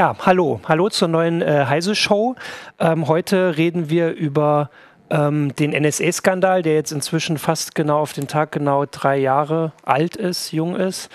Ja, hallo. Hallo zur neuen äh, Heise-Show. Ähm, heute reden wir über ähm, den NSA-Skandal, der jetzt inzwischen fast genau auf den Tag genau drei Jahre alt ist, jung ist.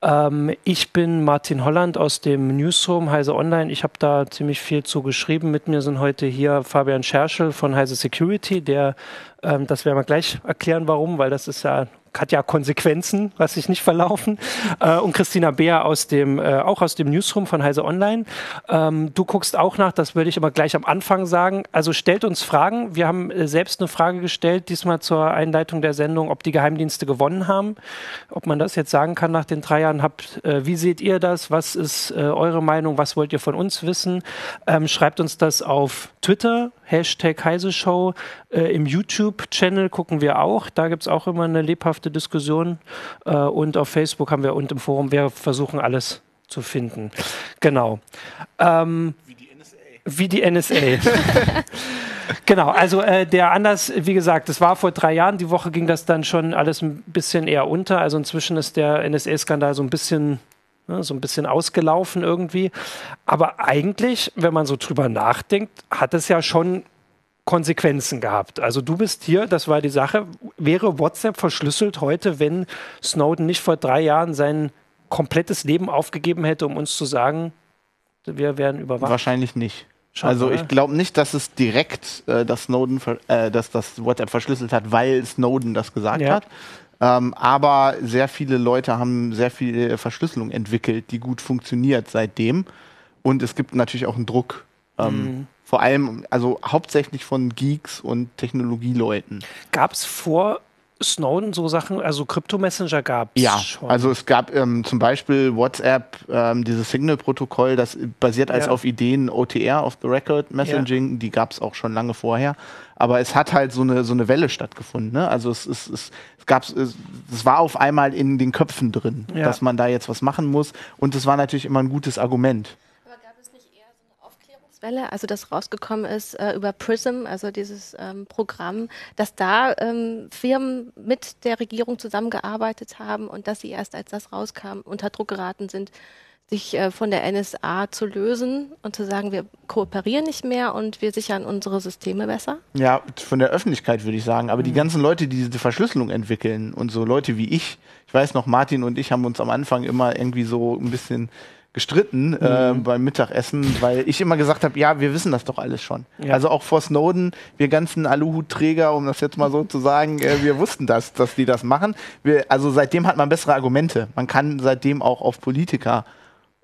Ähm, ich bin Martin Holland aus dem Newsroom Heise Online. Ich habe da ziemlich viel zu geschrieben. Mit mir sind heute hier Fabian Scherschel von Heise Security, der, ähm, das werden wir gleich erklären, warum, weil das ist ja hat ja Konsequenzen, was sich nicht verlaufen. Äh, und Christina Beer aus dem, äh, auch aus dem Newsroom von Heise Online. Ähm, du guckst auch nach, das würde ich aber gleich am Anfang sagen. Also stellt uns Fragen. Wir haben äh, selbst eine Frage gestellt, diesmal zur Einleitung der Sendung, ob die Geheimdienste gewonnen haben. Ob man das jetzt sagen kann nach den drei Jahren. Habt, äh, wie seht ihr das? Was ist äh, eure Meinung? Was wollt ihr von uns wissen? Ähm, schreibt uns das auf Twitter, Hashtag Heise Show. Äh, Im YouTube-Channel gucken wir auch. Da gibt es auch immer eine lebhafte Diskussion. Äh, und auf Facebook haben wir und im Forum, wir versuchen alles zu finden. Genau. Ähm, wie die NSA. Wie die NSA. genau, also äh, der Anlass, wie gesagt, das war vor drei Jahren. Die Woche ging das dann schon alles ein bisschen eher unter. Also inzwischen ist der NSA-Skandal so ein bisschen ne, so ein bisschen ausgelaufen irgendwie. Aber eigentlich, wenn man so drüber nachdenkt, hat es ja schon Konsequenzen gehabt. Also du bist hier, das war die Sache. Wäre WhatsApp verschlüsselt heute, wenn Snowden nicht vor drei Jahren sein komplettes Leben aufgegeben hätte, um uns zu sagen, wir werden überwacht? Wahrscheinlich nicht. Schon, also ich glaube nicht, dass es direkt äh, das Snowden, äh, dass das WhatsApp verschlüsselt hat, weil Snowden das gesagt ja. hat. Ähm, aber sehr viele Leute haben sehr viel Verschlüsselung entwickelt, die gut funktioniert seitdem. Und es gibt natürlich auch einen Druck. Ähm, mhm. Vor allem, also hauptsächlich von Geeks und Technologieleuten. Gab es vor Snowden so Sachen, also Krypto-Messenger gab es ja, schon. Also es gab ähm, zum Beispiel WhatsApp, ähm, dieses Signal-Protokoll, das basiert als ja. auf Ideen OTR, of the Record Messaging, ja. die gab es auch schon lange vorher. Aber es hat halt so eine, so eine Welle stattgefunden. Ne? Also es, es, es, es gab es, es war auf einmal in den Köpfen drin, ja. dass man da jetzt was machen muss. Und es war natürlich immer ein gutes Argument. Welle, also das rausgekommen ist äh, über Prism, also dieses ähm, Programm, dass da ähm, Firmen mit der Regierung zusammengearbeitet haben und dass sie erst als das rauskam, unter Druck geraten sind, sich äh, von der NSA zu lösen und zu sagen, wir kooperieren nicht mehr und wir sichern unsere Systeme besser? Ja, von der Öffentlichkeit würde ich sagen. Aber mhm. die ganzen Leute, die diese Verschlüsselung entwickeln und so Leute wie ich, ich weiß noch, Martin und ich haben uns am Anfang immer irgendwie so ein bisschen gestritten äh, mhm. beim Mittagessen, weil ich immer gesagt habe, ja, wir wissen das doch alles schon. Ja. Also auch vor Snowden, wir ganzen Aluhutträger, um das jetzt mal so zu sagen, äh, wir wussten das, dass die das machen. Wir, also seitdem hat man bessere Argumente. Man kann seitdem auch auf Politiker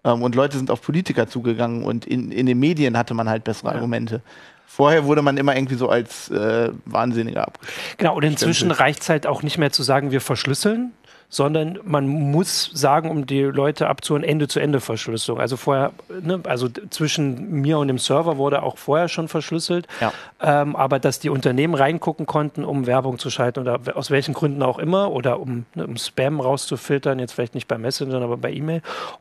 ähm, und Leute sind auf Politiker zugegangen und in, in den Medien hatte man halt bessere ja. Argumente. Vorher wurde man immer irgendwie so als äh, Wahnsinniger abgeschlossen. Genau, und inzwischen reicht es halt auch nicht mehr zu sagen, wir verschlüsseln, sondern man muss sagen, um die Leute abzuholen, Ende-zu-Ende-Verschlüsselung. Also vorher, ne, also zwischen mir und dem Server wurde auch vorher schon verschlüsselt, ja. ähm, aber dass die Unternehmen reingucken konnten, um Werbung zu schalten oder aus welchen Gründen auch immer oder um, ne, um Spam rauszufiltern, jetzt vielleicht nicht bei Messenger, aber bei E-Mail.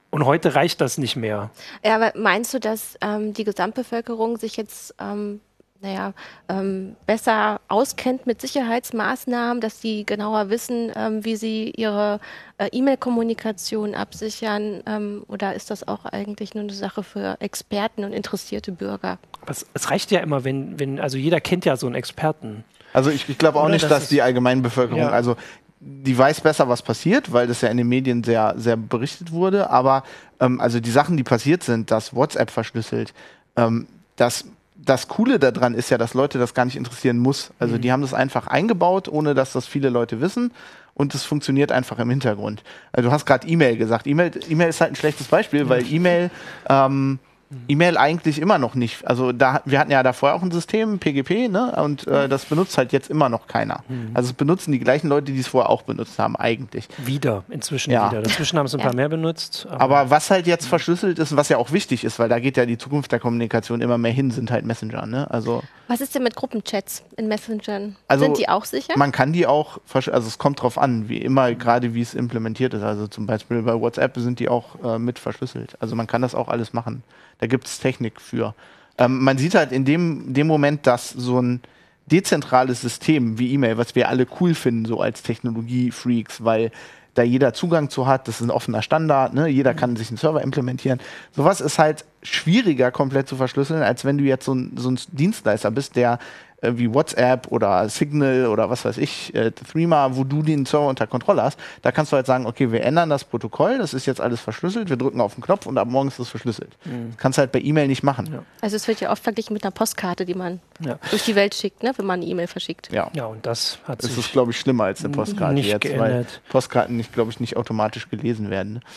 Und heute reicht das nicht mehr. Ja, aber meinst du, dass ähm, die Gesamtbevölkerung sich jetzt ähm, naja, ähm, besser auskennt mit Sicherheitsmaßnahmen, dass sie genauer wissen, ähm, wie sie ihre äh, E-Mail-Kommunikation absichern? Ähm, oder ist das auch eigentlich nur eine Sache für Experten und interessierte Bürger? es, es, reicht ja immer, wenn, wenn, also jeder kennt ja so einen Experten. Also ich, ich glaube auch Oder nicht, das dass die Allgemeinbevölkerung, ja. also die weiß besser, was passiert, weil das ja in den Medien sehr, sehr berichtet wurde. Aber ähm, also die Sachen, die passiert sind, dass WhatsApp verschlüsselt, ähm, das das Coole daran ist ja, dass Leute das gar nicht interessieren muss. Also mhm. die haben das einfach eingebaut, ohne dass das viele Leute wissen. Und es funktioniert einfach im Hintergrund. Also du hast gerade E-Mail gesagt. E-Mail e ist halt ein schlechtes Beispiel, weil E-Mail ähm. E-Mail eigentlich immer noch nicht. Also da, wir hatten ja da vorher auch ein System, PGP, ne? Und äh, das benutzt halt jetzt immer noch keiner. Mhm. Also es benutzen die gleichen Leute, die es vorher auch benutzt haben, eigentlich. Wieder, inzwischen ja. wieder. Inzwischen haben es ein paar mehr benutzt. Aber, aber, was halt jetzt verschlüsselt ist und was ja auch wichtig ist, weil da geht ja die Zukunft der Kommunikation immer mehr hin, sind halt Messenger, ne? Also. Was ist denn mit Gruppenchats in Messengern? Also sind die auch sicher? Man kann die auch, also es kommt drauf an, wie immer, gerade wie es implementiert ist. Also zum Beispiel bei WhatsApp sind die auch äh, mit verschlüsselt. Also man kann das auch alles machen. Da gibt es Technik für. Ähm, man sieht halt in dem, dem Moment, dass so ein dezentrales System wie E-Mail, was wir alle cool finden, so als Technologie-Freaks, weil da jeder Zugang zu hat, das ist ein offener Standard, ne? jeder kann sich einen Server implementieren. Sowas ist halt schwieriger komplett zu verschlüsseln, als wenn du jetzt so ein, so ein Dienstleister bist, der äh, wie WhatsApp oder Signal oder was weiß ich, äh, Threema, wo du den Server unter Kontrolle hast, da kannst du halt sagen, okay, wir ändern das Protokoll, das ist jetzt alles verschlüsselt, wir drücken auf den Knopf und ab morgen ist das verschlüsselt. Mhm. Das kannst du halt bei E-Mail nicht machen. Ja. Also es wird ja oft verglichen mit einer Postkarte, die man ja. durch die Welt schickt, ne, wenn man eine E-Mail verschickt. Ja. ja, und das hat das ist, glaube ich, schlimmer als eine Postkarte nicht jetzt, geändert. weil Postkarten nicht, glaube ich, nicht automatisch gelesen werden. Ne?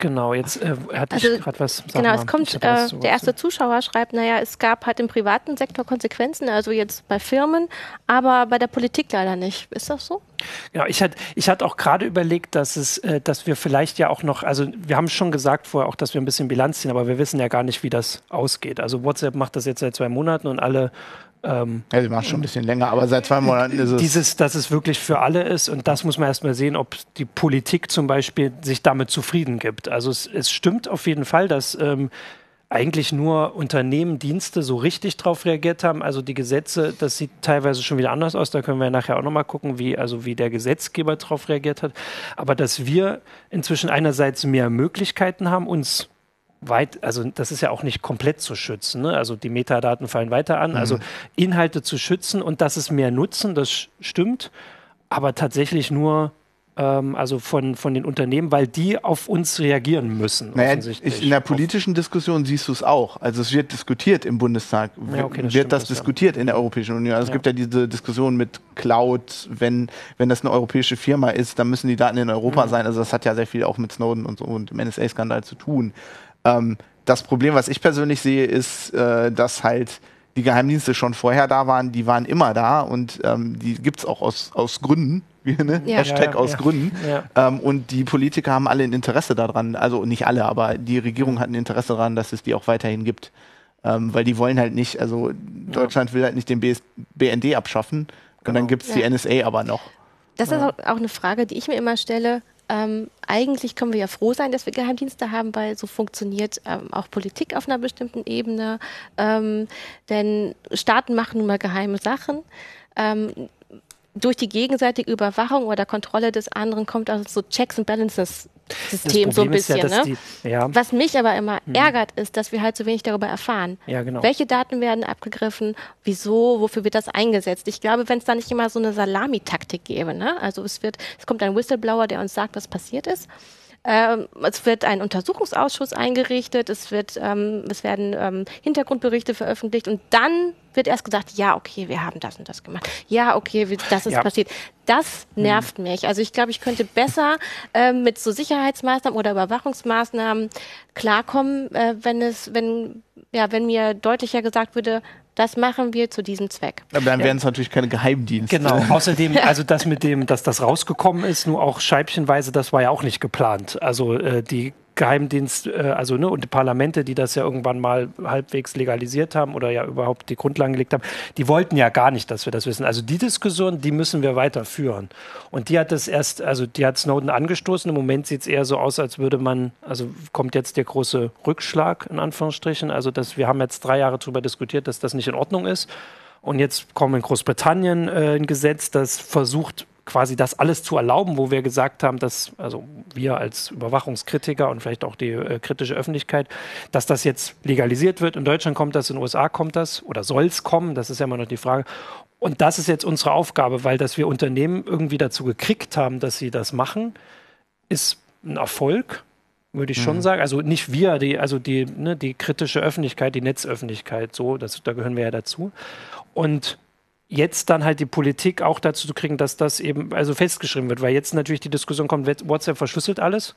Genau, jetzt äh, hatte also, ich gerade was. Genau, mal, es kommt, äh, der erste Zuschauer schreibt, naja, es gab halt im privaten Sektor Konsequenzen, also jetzt bei Firmen, aber bei der Politik leider nicht. Ist das so? Ja, ich hatte ich hatte auch gerade überlegt, dass es, äh, dass wir vielleicht ja auch noch, also wir haben schon gesagt vorher auch, dass wir ein bisschen Bilanz ziehen, aber wir wissen ja gar nicht, wie das ausgeht. Also WhatsApp macht das jetzt seit zwei Monaten und alle ähm, ja, sie macht schon ein bisschen länger, aber seit zwei Monaten ist es. Dieses, dass es wirklich für alle ist und das muss man erstmal sehen, ob die Politik zum Beispiel sich damit zufrieden gibt. Also es, es stimmt auf jeden Fall, dass ähm, eigentlich nur Unternehmen, Dienste so richtig drauf reagiert haben. Also die Gesetze, das sieht teilweise schon wieder anders aus. Da können wir nachher auch nochmal gucken, wie, also wie der Gesetzgeber darauf reagiert hat. Aber dass wir inzwischen einerseits mehr Möglichkeiten haben, uns weit, also das ist ja auch nicht komplett zu schützen. Ne? Also die Metadaten fallen weiter an. Also mhm. Also Inhalte zu schützen und dass es mehr nutzen, das stimmt. Aber tatsächlich nur ähm, also von, von den Unternehmen, weil die auf uns reagieren müssen. Naja, ich, in der politischen Diskussion siehst du es auch. Also es wird diskutiert im Bundestag, ja, okay, das wird das das, diskutiert ja. in der Europäischen Union. Also ja. es gibt ja diese Diskussion mit Cloud, wenn, wenn das eine europäische Firma ist, dann müssen die Daten in Europa mhm. sein. Also das hat ja sehr viel auch mit Snowden und so und dem NSA-Skandal zu tun. Ähm, das Problem, was ich persönlich sehe, ist, äh, dass halt die Geheimdienste schon vorher da waren, die waren immer da und ähm, die gibt es auch aus, aus Gründen. Ne? Ja. Hashtag ja, aus ja. Gründen. Ähm, und die Politiker haben alle ein Interesse daran, also nicht alle, aber die Regierung hat ein Interesse daran, dass es die auch weiterhin gibt. Ähm, weil die wollen halt nicht, also Deutschland will halt nicht den BS BND abschaffen genau. und dann genau. gibt es die NSA aber noch. Das ist auch eine Frage, die ich mir immer stelle. Ähm, eigentlich können wir ja froh sein, dass wir Geheimdienste haben, weil so funktioniert ähm, auch Politik auf einer bestimmten Ebene. Ähm, denn Staaten machen nun mal geheime Sachen. Durch die gegenseitige Überwachung oder Kontrolle des anderen kommt also so Checks and Balances System so ein bisschen. Ja, ne? die, ja. Was mich aber immer hm. ärgert, ist, dass wir halt so wenig darüber erfahren. Ja, genau. Welche Daten werden abgegriffen? Wieso? Wofür wird das eingesetzt? Ich glaube, wenn es da nicht immer so eine Salamitaktik gäbe, ne? also es wird, es kommt ein Whistleblower, der uns sagt, was passiert ist. Ähm, es wird ein Untersuchungsausschuss eingerichtet, es, wird, ähm, es werden ähm, Hintergrundberichte veröffentlicht und dann wird erst gesagt, ja, okay, wir haben das und das gemacht. Ja, okay, das ist ja. passiert. Das hm. nervt hm. mich. Also ich glaube, ich könnte besser äh, mit so Sicherheitsmaßnahmen oder Überwachungsmaßnahmen klarkommen, äh, wenn es, wenn, ja, wenn mir deutlicher gesagt würde, das machen wir zu diesem Zweck. Aber dann wären es natürlich keine Geheimdienste. Genau. Außerdem, also das mit dem, dass das rausgekommen ist, nur auch scheibchenweise, das war ja auch nicht geplant. Also äh, die Geheimdienst, äh, also ne, und die Parlamente, die das ja irgendwann mal halbwegs legalisiert haben oder ja überhaupt die Grundlagen gelegt haben, die wollten ja gar nicht, dass wir das wissen. Also die Diskussion, die müssen wir weiterführen. Und die hat das erst, also die hat Snowden angestoßen. Im Moment sieht es eher so aus, als würde man, also kommt jetzt der große Rückschlag in Anführungsstrichen. Also dass wir haben jetzt drei Jahre darüber diskutiert, dass das nicht in Ordnung ist. Und jetzt kommt in Großbritannien äh, ein Gesetz, das versucht, quasi das alles zu erlauben, wo wir gesagt haben, dass, also wir als Überwachungskritiker und vielleicht auch die äh, kritische Öffentlichkeit, dass das jetzt legalisiert wird. In Deutschland kommt das, in den USA kommt das oder soll es kommen, das ist ja immer noch die Frage. Und das ist jetzt unsere Aufgabe, weil dass wir Unternehmen irgendwie dazu gekriegt haben, dass sie das machen, ist ein Erfolg, würde ich mhm. schon sagen. Also nicht wir, die, also die, ne, die kritische Öffentlichkeit, die Netzöffentlichkeit, so, das, da gehören wir ja dazu. Und jetzt dann halt die Politik auch dazu zu kriegen, dass das eben also festgeschrieben wird, weil jetzt natürlich die Diskussion kommt, WhatsApp verschlüsselt alles.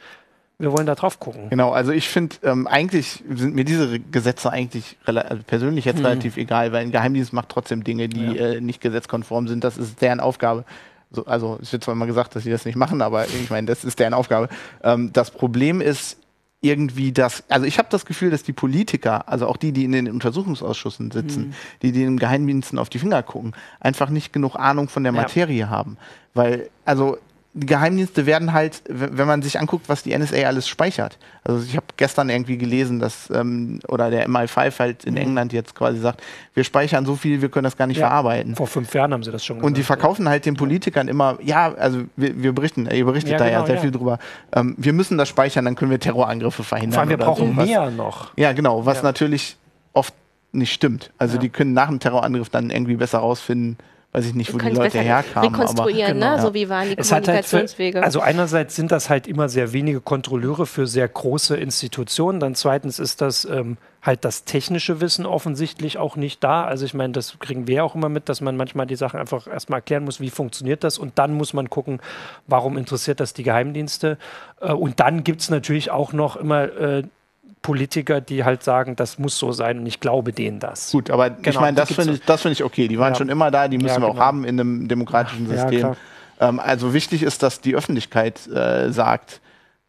Wir wollen da drauf gucken. Genau, also ich finde, ähm, eigentlich sind mir diese Gesetze eigentlich also persönlich jetzt hm. relativ egal, weil ein Geheimdienst macht trotzdem Dinge, die ja. äh, nicht gesetzkonform sind. Das ist deren Aufgabe. So, also es wird zwar immer gesagt, dass sie das nicht machen, aber ich meine, das ist deren Aufgabe. Ähm, das Problem ist, irgendwie das, also ich habe das Gefühl, dass die Politiker, also auch die, die in den Untersuchungsausschüssen sitzen, mhm. die, die den Geheimdiensten auf die Finger gucken, einfach nicht genug Ahnung von der Materie ja. haben. Weil, also Geheimdienste werden halt, wenn man sich anguckt, was die NSA alles speichert. Also ich habe gestern irgendwie gelesen, dass ähm, oder der MI5 halt in mhm. England jetzt quasi sagt, wir speichern so viel, wir können das gar nicht ja, verarbeiten. Vor fünf Jahren haben sie das schon gesagt. Und die verkaufen halt den Politikern immer, ja, also wir, wir berichten, ihr berichtet ja, da genau, ja sehr ja. viel drüber. Ähm, wir müssen das speichern, dann können wir Terrorangriffe verhindern. Vor allem, wir brauchen so. mehr noch. Ja, genau, was natürlich oft nicht stimmt. Also die können nach dem Terrorangriff dann irgendwie besser rausfinden, weiß ich nicht, wo die Leute herkamen. Rekonstruieren, aber, genau. ne? so wie waren die es Kommunikationswege. Halt für, also einerseits sind das halt immer sehr wenige Kontrolleure für sehr große Institutionen. Dann zweitens ist das ähm, halt das technische Wissen offensichtlich auch nicht da. Also ich meine, das kriegen wir auch immer mit, dass man manchmal die Sachen einfach erstmal erklären muss, wie funktioniert das und dann muss man gucken, warum interessiert das die Geheimdienste. Äh, und dann gibt es natürlich auch noch immer äh, Politiker, die halt sagen, das muss so sein und ich glaube denen das. Gut, aber genau, ich meine, das finde ich, find ich okay. Die waren ja. schon immer da, die müssen ja, genau. wir auch genau. haben in einem demokratischen System. Ähm, also wichtig ist, dass die Öffentlichkeit äh, sagt,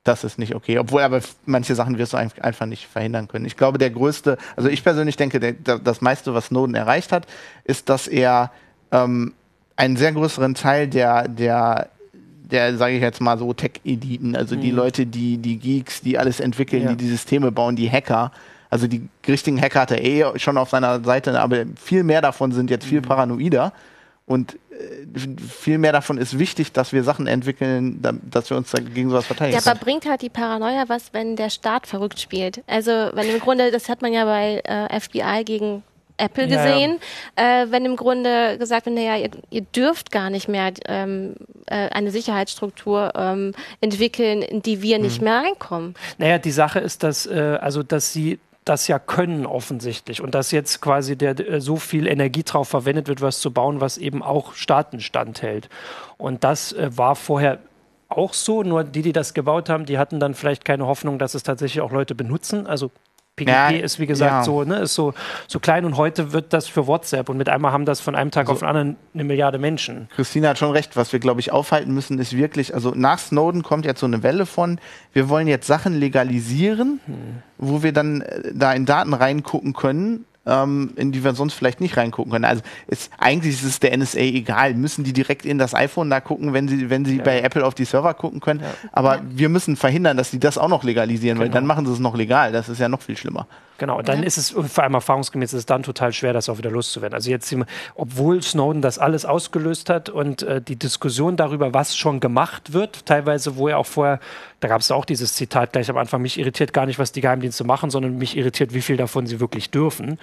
das ist nicht okay. Obwohl aber manche Sachen wirst du einfach nicht verhindern können. Ich glaube, der größte, also ich persönlich denke, der, das meiste, was Snowden erreicht hat, ist, dass er ähm, einen sehr größeren Teil der, der der, sage ich jetzt mal so, Tech-Editen, also mhm. die Leute, die, die Geeks, die alles entwickeln, ja. die die Systeme bauen, die Hacker. Also die richtigen Hacker hat er eh schon auf seiner Seite, aber viel mehr davon sind jetzt viel mhm. paranoider. Und äh, viel mehr davon ist wichtig, dass wir Sachen entwickeln, dass wir uns gegen sowas verteidigen. Ja, aber bringt halt die Paranoia was, wenn der Staat verrückt spielt? Also, wenn im Grunde, das hat man ja bei äh, FBI gegen Apple gesehen, ja. äh, wenn im Grunde gesagt wird, naja, ihr, ihr dürft gar nicht mehr ähm, äh, eine Sicherheitsstruktur ähm, entwickeln, in die wir nicht mhm. mehr reinkommen. Naja, die Sache ist, dass, äh, also, dass sie das ja können offensichtlich und dass jetzt quasi der, äh, so viel Energie drauf verwendet wird, was zu bauen, was eben auch Staaten standhält. Und das äh, war vorher auch so, nur die, die das gebaut haben, die hatten dann vielleicht keine Hoffnung, dass es tatsächlich auch Leute benutzen. Also PGP ja, ist, wie gesagt, ja. so, ne, ist so, so klein und heute wird das für WhatsApp und mit einmal haben das von einem Tag also, auf den anderen eine Milliarde Menschen. Christina hat schon recht, was wir, glaube ich, aufhalten müssen, ist wirklich, also nach Snowden kommt jetzt so eine Welle von, wir wollen jetzt Sachen legalisieren, hm. wo wir dann äh, da in Daten reingucken können, ähm, in die wir sonst vielleicht nicht reingucken können. Also ist, eigentlich ist es der NSA egal. Müssen die direkt in das iPhone da gucken, wenn sie, wenn sie ja. bei Apple auf die Server gucken können. Ja. Aber wir müssen verhindern, dass sie das auch noch legalisieren, genau. weil dann machen sie es noch legal. Das ist ja noch viel schlimmer. Genau, und dann ja. ist es vor allem erfahrungsgemäß ist es dann total schwer, das auch wieder loszuwerden. Also jetzt, obwohl Snowden das alles ausgelöst hat und äh, die Diskussion darüber, was schon gemacht wird, teilweise, wo er auch vorher, da gab es auch dieses Zitat gleich am Anfang, mich irritiert gar nicht, was die Geheimdienste machen, sondern mich irritiert, wie viel davon sie wirklich dürfen. Mhm.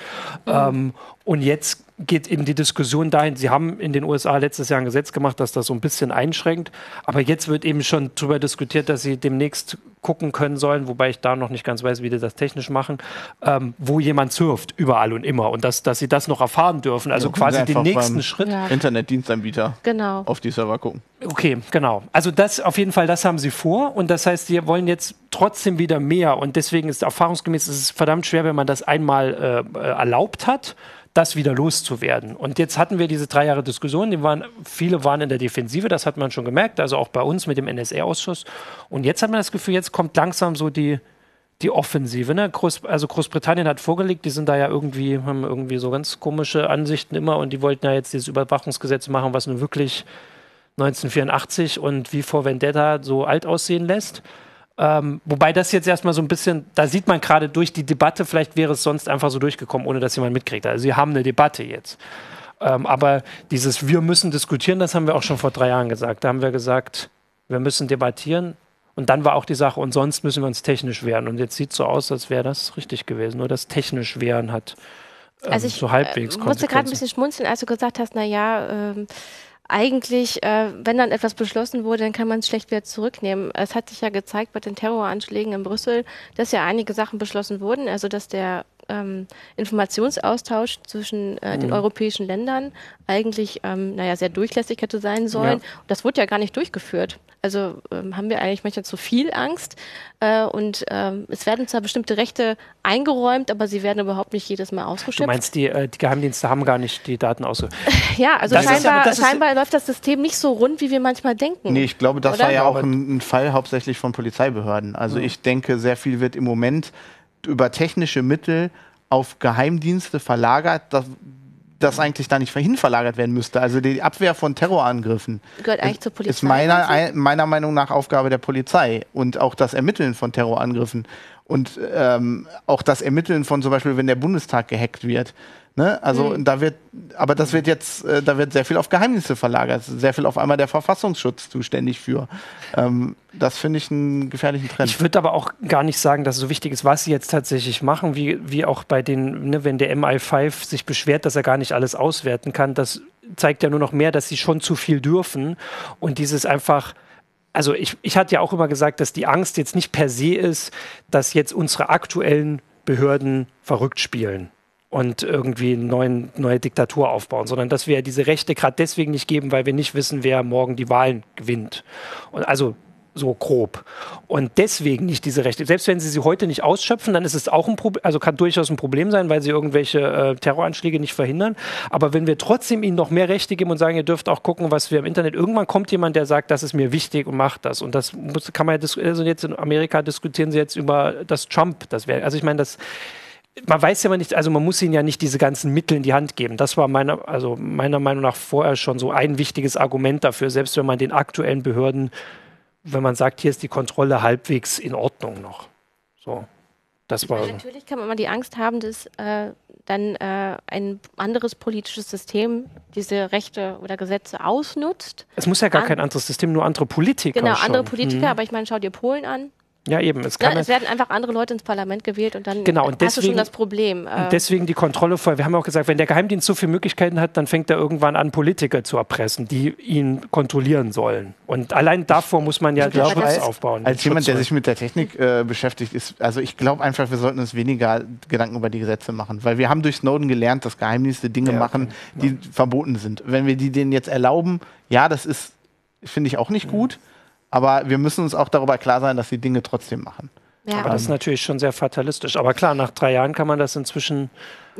Ähm, und jetzt geht eben die Diskussion dahin, sie haben in den USA letztes Jahr ein Gesetz gemacht, das das so ein bisschen einschränkt, aber jetzt wird eben schon darüber diskutiert, dass sie demnächst gucken können sollen, wobei ich da noch nicht ganz weiß, wie die das technisch machen, ähm, wo jemand surft, überall und immer und dass, dass sie das noch erfahren dürfen, also ja, quasi den nächsten Schritt. Ja. Internetdienstanbieter genau. auf die Server gucken. Okay, genau. Also das auf jeden Fall, das haben sie vor und das heißt, sie wollen jetzt trotzdem wieder mehr und deswegen ist erfahrungsgemäß ist es verdammt schwer, wenn man das einmal äh, erlaubt hat das wieder loszuwerden. Und jetzt hatten wir diese drei Jahre Diskussion, die waren, viele waren in der Defensive, das hat man schon gemerkt, also auch bei uns mit dem NSA-Ausschuss. Und jetzt hat man das Gefühl, jetzt kommt langsam so die, die Offensive. Ne? Groß, also Großbritannien hat vorgelegt, die sind da ja irgendwie, haben irgendwie so ganz komische Ansichten immer und die wollten ja jetzt dieses Überwachungsgesetz machen, was nun wirklich 1984 und wie vor Vendetta so alt aussehen lässt. Ähm, wobei das jetzt erstmal so ein bisschen, da sieht man gerade durch die Debatte, vielleicht wäre es sonst einfach so durchgekommen, ohne dass jemand mitkriegt. Also sie haben eine Debatte jetzt. Ähm, aber dieses Wir müssen diskutieren, das haben wir auch schon vor drei Jahren gesagt. Da haben wir gesagt, wir müssen debattieren. Und dann war auch die Sache, und sonst müssen wir uns technisch wehren. Und jetzt sieht es so aus, als wäre das richtig gewesen. Nur das technisch wehren hat ähm, also ich, so halbwegs äh, musste gerade ein bisschen schmunzeln, als du gesagt hast, na ja, ähm, eigentlich, äh, wenn dann etwas beschlossen wurde, dann kann man es schlecht wieder zurücknehmen. Es hat sich ja gezeigt bei den Terroranschlägen in Brüssel, dass ja einige Sachen beschlossen wurden, also dass der ähm, Informationsaustausch zwischen äh, mhm. den europäischen Ländern eigentlich, ähm, naja, sehr durchlässig hätte sein sollen. Ja. das wurde ja gar nicht durchgeführt. Also ähm, haben wir eigentlich manchmal zu viel Angst äh, und ähm, es werden zwar bestimmte Rechte eingeräumt, aber sie werden überhaupt nicht jedes Mal ausgeschöpft. Du meinst, die, äh, die Geheimdienste haben gar nicht die Daten ausgeschöpft? ja, also das scheinbar, ist, scheinbar läuft das System nicht so rund, wie wir manchmal denken. Nee, ich glaube, das oder? war ja auch ein, ein, Fall hauptsächlich von Polizeibehörden. Also mhm. ich denke, sehr viel wird im Moment über technische Mittel auf Geheimdienste verlagert. Das, das eigentlich da nicht hin verlagert werden müsste. Also die Abwehr von Terrorangriffen gehört eigentlich zur Polizei. Ist meiner, ein, meiner Meinung nach Aufgabe der Polizei und auch das Ermitteln von Terrorangriffen und ähm, auch das Ermitteln von zum Beispiel, wenn der Bundestag gehackt wird. Ne? Also mhm. da wird, aber das wird jetzt, äh, da wird sehr viel auf Geheimnisse verlagert, sehr viel auf einmal der Verfassungsschutz zuständig für. Ähm, das finde ich einen gefährlichen Trend. Ich würde aber auch gar nicht sagen, dass es so wichtig ist, was sie jetzt tatsächlich machen, wie, wie auch bei den, ne, wenn der MI5 sich beschwert, dass er gar nicht alles auswerten kann. Das zeigt ja nur noch mehr, dass sie schon zu viel dürfen und dieses einfach also ich, ich hatte ja auch immer gesagt, dass die Angst jetzt nicht per se ist, dass jetzt unsere aktuellen Behörden verrückt spielen und irgendwie eine neuen, neue Diktatur aufbauen, sondern dass wir diese Rechte gerade deswegen nicht geben, weil wir nicht wissen, wer morgen die Wahlen gewinnt. Und also so grob. Und deswegen nicht diese Rechte. Selbst wenn sie sie heute nicht ausschöpfen, dann ist es auch ein Problem, also kann durchaus ein Problem sein, weil sie irgendwelche äh, Terroranschläge nicht verhindern. Aber wenn wir trotzdem ihnen noch mehr Rechte geben und sagen, ihr dürft auch gucken, was wir im Internet, irgendwann kommt jemand, der sagt, das ist mir wichtig und macht das. Und das muss, kann man ja, also jetzt in Amerika diskutieren sie jetzt über das Trump, das wäre, also ich meine, das, man weiß ja nicht, also man muss ihnen ja nicht diese ganzen Mittel in die Hand geben. Das war meiner, also meiner Meinung nach vorher schon so ein wichtiges Argument dafür, selbst wenn man den aktuellen Behörden, wenn man sagt, hier ist die Kontrolle halbwegs in Ordnung noch. So. Das war ja, natürlich kann man immer die Angst haben, dass äh, dann äh, ein anderes politisches System diese Rechte oder Gesetze ausnutzt. Es muss ja gar An kein anderes System, nur andere Politiker. Genau, schon. andere Politiker, mhm. aber ich meine, schau dir Polen an. Ja, eben. Es, Na, es werden einfach andere Leute ins Parlament gewählt und dann genau, und deswegen, hast du schon das Problem. Und äh. deswegen die Kontrolle vor. Wir haben auch gesagt, wenn der Geheimdienst so viele Möglichkeiten hat, dann fängt er irgendwann an, Politiker zu erpressen, die ihn kontrollieren sollen. Und allein davor muss man ja ich den glaube, Schutz als, aufbauen. Als jemand, der sich mit der Technik äh, beschäftigt, ist, also ich glaube einfach, wir sollten uns weniger Gedanken über die Gesetze machen, weil wir haben durch Snowden gelernt, dass Geheimdienste Dinge ja, machen, die ja. verboten sind. Wenn wir die denen jetzt erlauben, ja, das ist, finde ich auch nicht mhm. gut. Aber wir müssen uns auch darüber klar sein, dass sie Dinge trotzdem machen. Ja. Aber das ist natürlich schon sehr fatalistisch. Aber klar, nach drei Jahren kann man das inzwischen.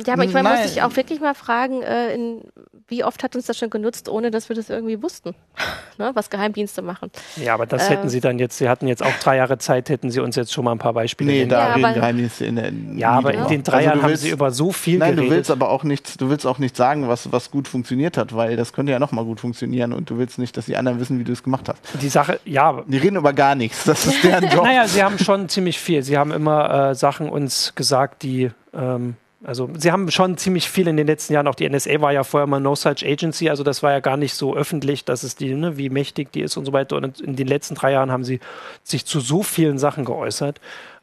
Ja, aber ich meine, muss ich auch wirklich mal fragen, äh, in, wie oft hat uns das schon genutzt, ohne dass wir das irgendwie wussten, ne, was Geheimdienste machen. Ja, aber das äh, hätten sie dann jetzt, sie hatten jetzt auch drei Jahre Zeit, hätten sie uns jetzt schon mal ein paar Beispiele Nee, da ja, reden Geheimdienste in der Ja, aber in den drei also Jahren willst, haben sie über so viel nein, geredet. du willst aber auch nichts, du willst auch nicht sagen, was, was gut funktioniert hat, weil das könnte ja nochmal gut funktionieren und du willst nicht, dass die anderen wissen, wie du es gemacht hast. Die Sache, ja. Die reden über gar nichts, das ist deren Job. naja, sie haben schon ziemlich viel. Sie haben immer äh, Sachen uns gesagt, die ähm, also sie haben schon ziemlich viel in den letzten Jahren, auch die NSA war ja vorher mal No Such Agency, also das war ja gar nicht so öffentlich, dass es die, ne, wie mächtig die ist und so weiter. Und in den letzten drei Jahren haben sie sich zu so vielen Sachen geäußert,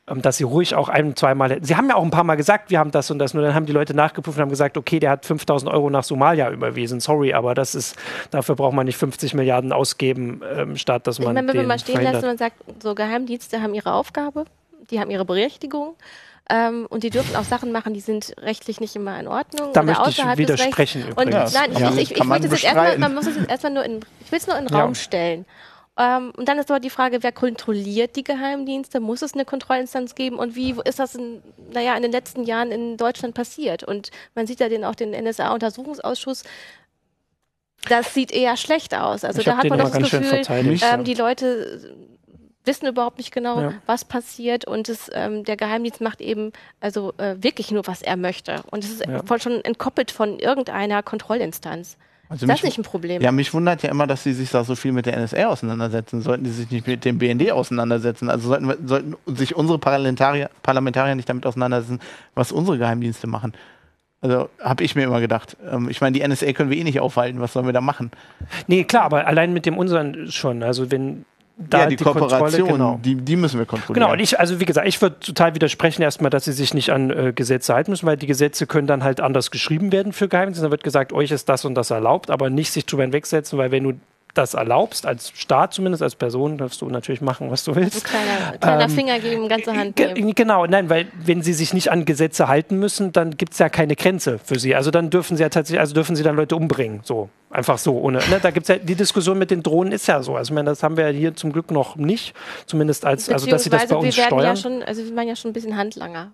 ähm, dass sie ruhig auch ein, zweimal hätten. Sie haben ja auch ein paar Mal gesagt, wir haben das und das, nur dann haben die Leute nachgeprüft und haben gesagt, okay, der hat 5000 Euro nach Somalia überwiesen, sorry, aber das ist, dafür braucht man nicht 50 Milliarden ausgeben, ähm, statt dass man. Ich meine, wenn man mal stehen lässt und sagt, so Geheimdienste haben ihre Aufgabe, die haben ihre Berechtigung ähm, und die dürfen auch Sachen machen, die sind rechtlich nicht immer in Ordnung. Da möchte ich widersprechen Und nein, ich, ja. ich, ich, ich will das jetzt erstmal, man muss es jetzt erstmal nur in, ich will es nur in den ja. Raum stellen. Ähm, und dann ist aber die Frage, wer kontrolliert die Geheimdienste? Muss es eine Kontrollinstanz geben? Und wie ist das in, naja, in den letzten Jahren in Deutschland passiert? Und man sieht ja den, auch den NSA-Untersuchungsausschuss, das sieht eher schlecht aus. Also ich da hat man doch das Gefühl, ähm, die Leute wissen überhaupt nicht genau, ja. was passiert und es, ähm, der Geheimdienst macht eben also äh, wirklich nur, was er möchte. Und es ist ja. schon entkoppelt von irgendeiner Kontrollinstanz. Also ist das nicht ein Problem? Ja, mich wundert ja immer, dass sie sich da so viel mit der NSA auseinandersetzen. Sollten die sich nicht mit dem BND auseinandersetzen? Also sollten, sollten sich unsere Parlamentarier, Parlamentarier nicht damit auseinandersetzen, was unsere Geheimdienste machen. Also habe ich mir immer gedacht. Ähm, ich meine, die NSA können wir eh nicht aufhalten. Was sollen wir da machen? Nee, klar, aber allein mit dem unseren schon. Also wenn da ja, die, die Kooperation, genau. die, die müssen wir kontrollieren. Genau, und ich, also wie gesagt, ich würde total widersprechen erstmal, dass sie sich nicht an äh, Gesetze halten müssen, weil die Gesetze können dann halt anders geschrieben werden für Geheimdienste. Dann wird gesagt, euch ist das und das erlaubt, aber nicht sich drüber hinwegsetzen, weil wenn du das erlaubst, als Staat zumindest, als Person, darfst du natürlich machen, was du willst. Kleiner, kleiner ähm, Finger geben, ganze Hand geben. Genau, nein, weil wenn sie sich nicht an Gesetze halten müssen, dann gibt es ja keine Grenze für sie. Also dann dürfen sie ja tatsächlich, also dürfen sie dann Leute umbringen, so. Einfach so, ohne. Ne? Da gibt es ja, die Diskussion mit den Drohnen ist ja so. Also ich meine, das haben wir hier zum Glück noch nicht, zumindest als, also dass sie das bei uns wir steuern. Ja schon, also wir waren ja schon ein bisschen Handlanger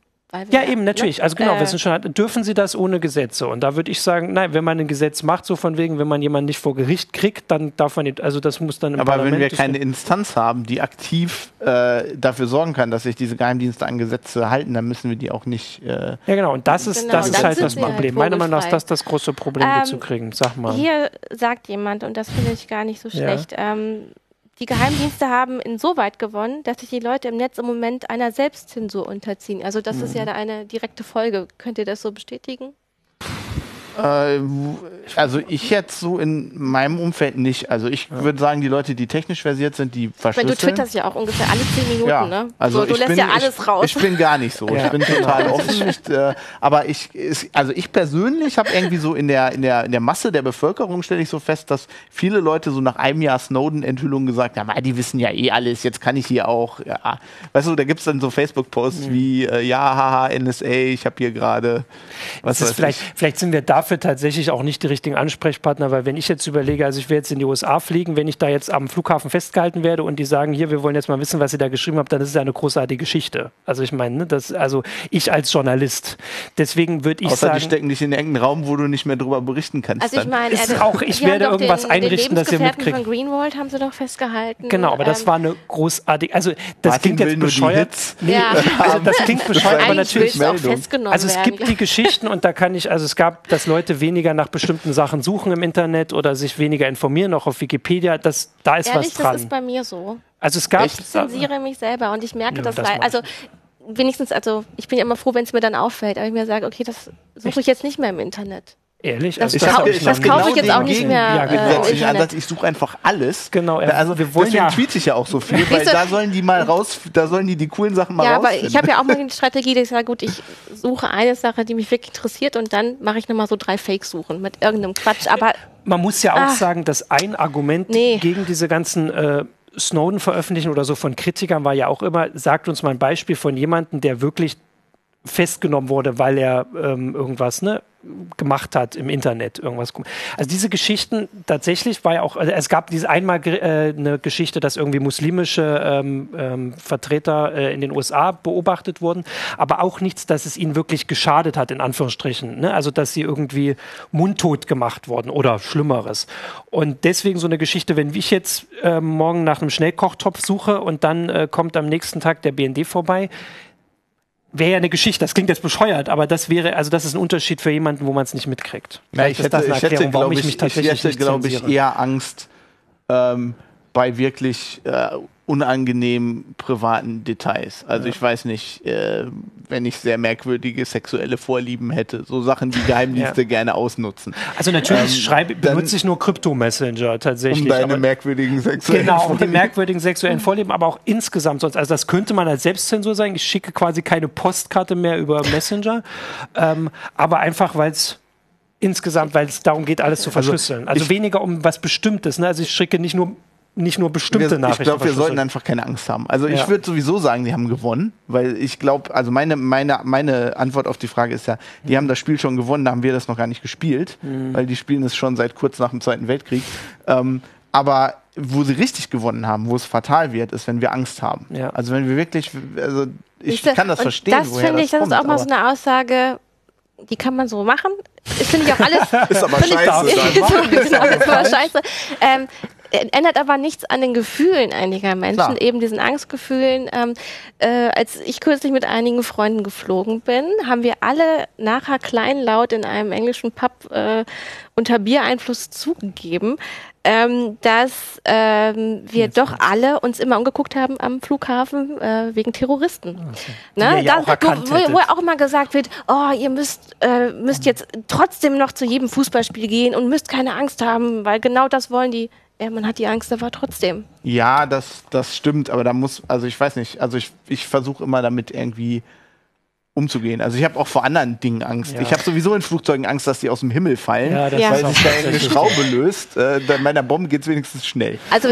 ja, eben, natürlich. Ne? Also genau, äh, wir sind schon, dürfen sie das ohne Gesetze? Und da würde ich sagen, nein, wenn man ein Gesetz macht, so von wegen, wenn man jemanden nicht vor Gericht kriegt, dann darf man nicht, also das muss dann im Aber Parlament wenn wir keine Instanz haben, die aktiv äh, dafür sorgen kann, dass sich diese Geheimdienste an Gesetze halten, dann müssen wir die auch nicht. Äh ja, genau, und das ist, genau, das ist halt das Problem. Halt Meiner Meinung nach ist das das große Problem, ähm, die zu kriegen. Sag mal. Hier sagt jemand, und das finde ich gar nicht so schlecht, ja. ähm, die Geheimdienste haben insoweit gewonnen, dass sich die Leute im Netz im Moment einer Selbstzensur unterziehen. Also das mhm. ist ja eine direkte Folge. Könnt ihr das so bestätigen? Äh, also ich jetzt so in meinem Umfeld nicht. Also ich ja. würde sagen, die Leute, die technisch versiert sind, die verschlüsseln. Weil du twitterst ja auch ungefähr alle zehn Minuten, ja. ne? Also so, du lässt bin, ja alles ich, raus. Ich bin gar nicht so. Ja. Ich bin total offen. Ich, äh, aber ich, ist, also ich persönlich habe irgendwie so in der, in, der, in der Masse der Bevölkerung stelle ich so fest, dass viele Leute so nach einem Jahr Snowden-Enthüllung gesagt haben, ah, die wissen ja eh alles, jetzt kann ich hier auch, ja. Weißt du, da gibt es dann so Facebook-Posts mhm. wie, äh, ja, haha, NSA, ich habe hier gerade. Was ist vielleicht, vielleicht sind wir dafür tatsächlich auch nicht die richtigen Ansprechpartner, weil wenn ich jetzt überlege, also ich werde jetzt in die USA fliegen, wenn ich da jetzt am Flughafen festgehalten werde und die sagen, hier, wir wollen jetzt mal wissen, was ihr da geschrieben habt, dann ist es ja eine großartige Geschichte. Also ich meine, ne, das, also ich als Journalist. Deswegen würde ich Außer sagen. die stecken dich in irgendeinen Raum, wo du nicht mehr drüber berichten kannst. Also ich meine, äh, auch ich werde irgendwas den, einrichten, dass ihr mitkriegt. von Greenwald haben sie doch festgehalten. Genau, aber das ähm, war eine großartige, also das Martin klingt jetzt bescheuert. Nee, ja. also das klingt bescheuert, aber natürlich. Also es gibt die Geschichten und da kann ich, also es gab, dass Leute weniger nach bestimmten Sachen suchen im Internet oder sich weniger informieren, auch auf Wikipedia. Das, da ist Ehrlich, was dran. Das ist bei mir so. Also es gab. Ich zensiere mich selber und ich merke ja, das, das also wenigstens, also ich bin ja immer froh, wenn es mir dann auffällt, aber ich mir sage, okay, das suche ich jetzt nicht mehr im Internet. Ehrlich? Das, also das, das, das kaufe genau ich jetzt auch nicht mehr. Ja, genau. äh, Ansatz, ich suche einfach alles. Genau. Also wir wollen deswegen ja. tweete ich ja auch so viel, weil da sollen die mal raus, da sollen die die coolen Sachen mal Ja, aber ich habe ja auch mal die Strategie, dass ich sage, gut, ich suche eine Sache, die mich wirklich interessiert und dann mache ich nochmal so drei Fake-Suchen mit irgendeinem Quatsch. Aber man muss ja auch ah, sagen, dass ein Argument nee. gegen diese ganzen äh, Snowden veröffentlichen oder so von Kritikern war ja auch immer, sagt uns mal ein Beispiel von jemandem, der wirklich festgenommen wurde, weil er ähm, irgendwas ne, gemacht hat im Internet, irgendwas. Also diese Geschichten tatsächlich war ja auch, also es gab diese einmal äh, eine Geschichte, dass irgendwie muslimische ähm, ähm, Vertreter äh, in den USA beobachtet wurden, aber auch nichts, dass es ihnen wirklich geschadet hat, in Anführungsstrichen. Ne? Also dass sie irgendwie mundtot gemacht wurden oder Schlimmeres. Und deswegen so eine Geschichte, wenn ich jetzt äh, morgen nach einem Schnellkochtopf suche und dann äh, kommt am nächsten Tag der BND vorbei, wäre ja eine Geschichte, das klingt jetzt bescheuert, aber das wäre, also das ist ein Unterschied für jemanden, wo man es nicht mitkriegt. Ja, ich, hätte, ich hätte, glaube ich, ich, ich hätte, glaube ich, eher Angst ähm, bei wirklich äh, unangenehmen privaten Details. Also ja. ich weiß nicht, äh, wenn ich sehr merkwürdige sexuelle Vorlieben hätte, so Sachen, die Geheimdienste ja. gerne ausnutzen. Also natürlich ähm, schreibe, benutze ich nur Krypto-Messenger tatsächlich. Um deine merkwürdigen sexuellen Genau, um die merkwürdigen sexuellen Vorlieben, aber auch insgesamt sonst. Also das könnte man als Selbstzensur sagen. Ich schicke quasi keine Postkarte mehr über Messenger, ähm, aber einfach, weil es insgesamt, weil es darum geht, alles zu also verschlüsseln. Also, also weniger um was Bestimmtes. Ne? Also ich schicke nicht nur nicht nur bestimmte wir, Nachrichten. Ich glaube, wir sollten einfach keine Angst haben. Also ja. ich würde sowieso sagen, die haben gewonnen, weil ich glaube, also meine, meine, meine Antwort auf die Frage ist ja, die mhm. haben das Spiel schon gewonnen, da haben wir das noch gar nicht gespielt, mhm. weil die spielen es schon seit kurz nach dem Zweiten Weltkrieg. Ähm, aber wo sie richtig gewonnen haben, wo es fatal wird, ist, wenn wir Angst haben. Ja. Also wenn wir wirklich, also ich kann das verstehen. Das finde ich, das kommt, ist auch mal so eine Aussage, die kann man so machen. Das finde ich auch alles. ist aber scheiße. Ich, so, genau, ist aber scheiße. Ähm, ändert aber nichts an den Gefühlen einiger Menschen, Klar. eben diesen Angstgefühlen. Ähm, äh, als ich kürzlich mit einigen Freunden geflogen bin, haben wir alle nachher kleinlaut in einem englischen Pub äh, unter Biereinfluss zugegeben, ähm, dass ähm, wir Jetzt doch alle uns immer umgeguckt haben am Flughafen äh, wegen Terroristen. Okay. Ne? Ja da, wo, wo, wo, auch immer gesagt wird, oh, ihr müsst, äh, müsst jetzt trotzdem noch zu jedem Fußballspiel gehen und müsst keine Angst haben, weil genau das wollen die ja, man hat die Angst aber trotzdem. Ja, das, das stimmt, aber da muss, also ich weiß nicht, also ich, ich versuche immer damit irgendwie umzugehen. Also ich habe auch vor anderen Dingen Angst. Ja. Ich habe sowieso in Flugzeugen Angst, dass die aus dem Himmel fallen, ja, weil sich da eine Schraube löst. Äh, bei meiner Bombe geht es wenigstens schnell. Also